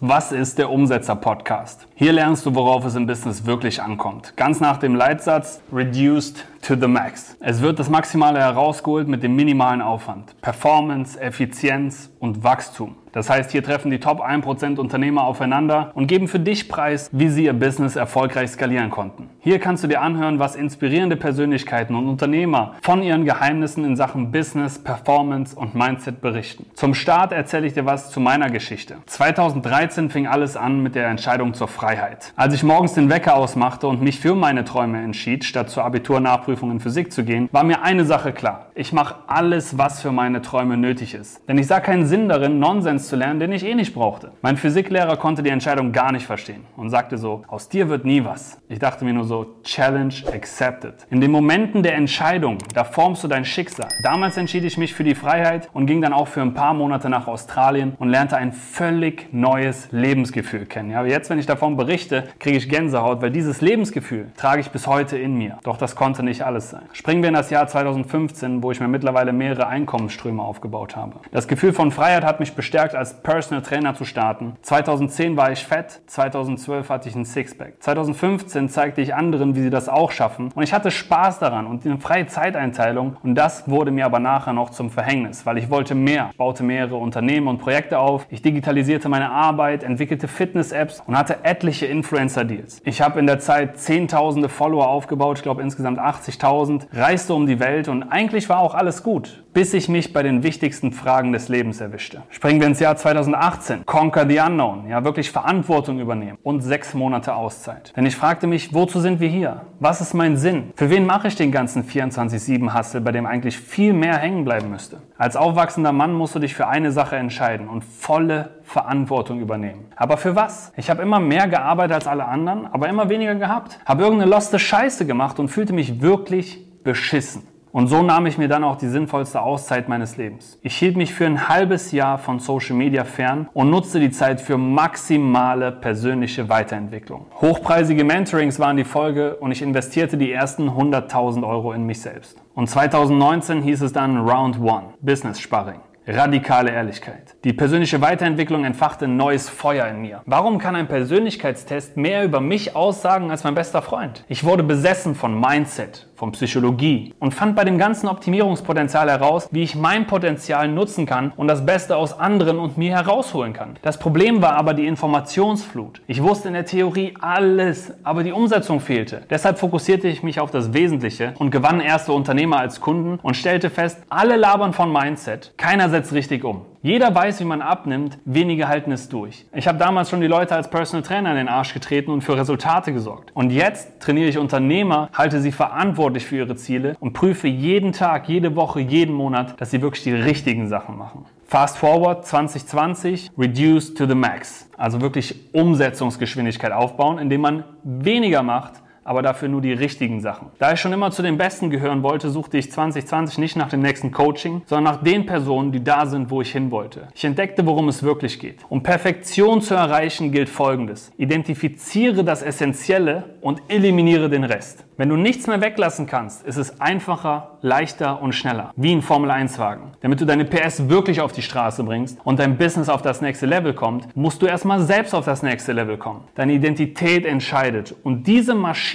Was ist der Umsetzer-Podcast? Hier lernst du, worauf es im Business wirklich ankommt. Ganz nach dem Leitsatz Reduced to the Max. Es wird das Maximale herausgeholt mit dem minimalen Aufwand. Performance, Effizienz und Wachstum. Das heißt, hier treffen die Top 1% Unternehmer aufeinander und geben für dich preis, wie sie ihr Business erfolgreich skalieren konnten. Hier kannst du dir anhören, was inspirierende Persönlichkeiten und Unternehmer von ihren Geheimnissen in Sachen Business, Performance und Mindset berichten. Zum Start erzähle ich dir was zu meiner Geschichte. 2013 fing alles an mit der Entscheidung zur Freiheit. Als ich morgens den Wecker ausmachte und mich für meine Träume entschied, statt zur Abiturnachprüfung in Physik zu gehen, war mir eine Sache klar. Ich mache alles, was für meine Träume nötig ist. Denn ich sah keinen Sinn darin, Nonsens zu lernen, den ich eh nicht brauchte. Mein Physiklehrer konnte die Entscheidung gar nicht verstehen und sagte so, aus dir wird nie was. Ich dachte mir nur so, Challenge accepted. In den Momenten der Entscheidung, da formst du dein Schicksal. Damals entschied ich mich für die Freiheit und ging dann auch für ein paar Monate nach Australien und lernte ein völlig neues Lebensgefühl kennen. Ja, jetzt, wenn ich davon berichte, kriege ich Gänsehaut, weil dieses Lebensgefühl trage ich bis heute in mir. Doch das konnte nicht alles sein. Springen wir in das Jahr 2015, wo ich mir mittlerweile mehrere Einkommensströme aufgebaut habe. Das Gefühl von Freiheit hat mich bestärkt, gesagt, als Personal Trainer zu starten. 2010 war ich fett, 2012 hatte ich ein Sixpack. 2015 zeigte ich anderen, wie sie das auch schaffen. Und ich hatte Spaß daran und eine freie Zeiteinteilung. Und das wurde mir aber nachher noch zum Verhängnis, weil ich wollte mehr. Ich baute mehrere Unternehmen und Projekte auf. Ich digitalisierte meine Arbeit, entwickelte Fitness-Apps und hatte etliche Influencer-Deals. Ich habe in der Zeit zehntausende Follower aufgebaut, ich glaube insgesamt 80.000, reiste um die Welt und eigentlich war auch alles gut, bis ich mich bei den wichtigsten Fragen des Lebens erwischte. Springen wir ins Jahr 2018. Conquer the Unknown. Ja, wirklich Verantwortung übernehmen. Und sechs Monate Auszeit. Denn ich fragte mich, wozu sind wir hier? Was ist mein Sinn? Für wen mache ich den ganzen 24-7-Hustle, bei dem eigentlich viel mehr hängen bleiben müsste? Als aufwachsender Mann musst du dich für eine Sache entscheiden und volle Verantwortung übernehmen. Aber für was? Ich habe immer mehr gearbeitet als alle anderen, aber immer weniger gehabt. Habe irgendeine loste Scheiße gemacht und fühlte mich wirklich beschissen. Und so nahm ich mir dann auch die sinnvollste Auszeit meines Lebens. Ich hielt mich für ein halbes Jahr von Social Media fern und nutzte die Zeit für maximale persönliche Weiterentwicklung. Hochpreisige Mentorings waren die Folge und ich investierte die ersten 100.000 Euro in mich selbst. Und 2019 hieß es dann Round One, Business Sparring. Radikale Ehrlichkeit. Die persönliche Weiterentwicklung entfachte neues Feuer in mir. Warum kann ein Persönlichkeitstest mehr über mich aussagen als mein bester Freund? Ich wurde besessen von Mindset, von Psychologie und fand bei dem ganzen Optimierungspotenzial heraus, wie ich mein Potenzial nutzen kann und das Beste aus anderen und mir herausholen kann. Das Problem war aber die Informationsflut. Ich wusste in der Theorie alles, aber die Umsetzung fehlte. Deshalb fokussierte ich mich auf das Wesentliche und gewann erste Unternehmer als Kunden und stellte fest, alle labern von Mindset, keiner setzt richtig um. Jeder weiß, wie man abnimmt, wenige halten es durch. Ich habe damals schon die Leute als Personal Trainer in den Arsch getreten und für Resultate gesorgt. Und jetzt trainiere ich Unternehmer, halte sie verantwortlich für ihre Ziele und prüfe jeden Tag, jede Woche, jeden Monat, dass sie wirklich die richtigen Sachen machen. Fast Forward 2020, Reduce to the Max. Also wirklich Umsetzungsgeschwindigkeit aufbauen, indem man weniger macht, aber dafür nur die richtigen Sachen. Da ich schon immer zu den Besten gehören wollte, suchte ich 2020 nicht nach dem nächsten Coaching, sondern nach den Personen, die da sind, wo ich hin wollte. Ich entdeckte, worum es wirklich geht. Um Perfektion zu erreichen, gilt Folgendes. Identifiziere das Essentielle und eliminiere den Rest. Wenn du nichts mehr weglassen kannst, ist es einfacher, leichter und schneller. Wie ein Formel-1-Wagen. Damit du deine PS wirklich auf die Straße bringst und dein Business auf das nächste Level kommt, musst du erstmal selbst auf das nächste Level kommen. Deine Identität entscheidet und diese Maschine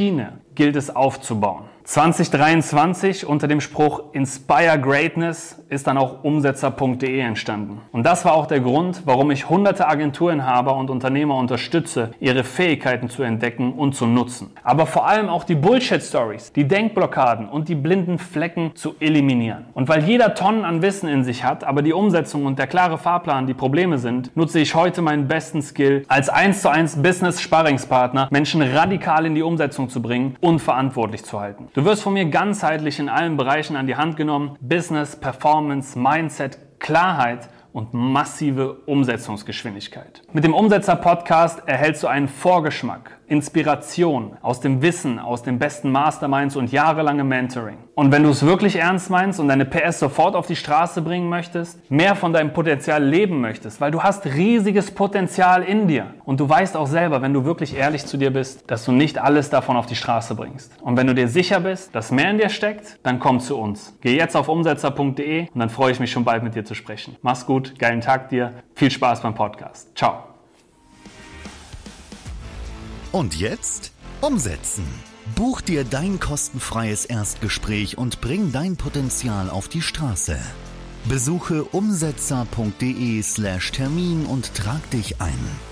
gilt es aufzubauen. 2023 unter dem Spruch Inspire Greatness ist dann auch umsetzer.de entstanden. Und das war auch der Grund, warum ich hunderte Agenturinhaber und Unternehmer unterstütze, ihre Fähigkeiten zu entdecken und zu nutzen. Aber vor allem auch die Bullshit-Stories, die Denkblockaden und die blinden Flecken zu eliminieren. Und weil jeder Tonnen an Wissen in sich hat, aber die Umsetzung und der klare Fahrplan die Probleme sind, nutze ich heute meinen besten Skill als 1 zu 1 Business-Sparringspartner, Menschen radikal in die Umsetzung zu bringen und verantwortlich zu halten. Du wirst von mir ganzheitlich in allen Bereichen an die Hand genommen. Business, Performance, Mindset, Klarheit und massive Umsetzungsgeschwindigkeit. Mit dem Umsetzer Podcast erhältst du einen Vorgeschmack, Inspiration aus dem Wissen, aus den besten Masterminds und jahrelange Mentoring. Und wenn du es wirklich ernst meinst und deine PS sofort auf die Straße bringen möchtest, mehr von deinem Potenzial leben möchtest, weil du hast riesiges Potenzial in dir und du weißt auch selber, wenn du wirklich ehrlich zu dir bist, dass du nicht alles davon auf die Straße bringst. Und wenn du dir sicher bist, dass mehr in dir steckt, dann komm zu uns. Geh jetzt auf umsetzer.de und dann freue ich mich schon bald mit dir zu sprechen. Mach's gut, geilen Tag dir, viel Spaß beim Podcast. Ciao. Und jetzt umsetzen. Buch dir dein kostenfreies Erstgespräch und bring dein Potenzial auf die Straße. Besuche umsetzer.de/termin slash und trag dich ein.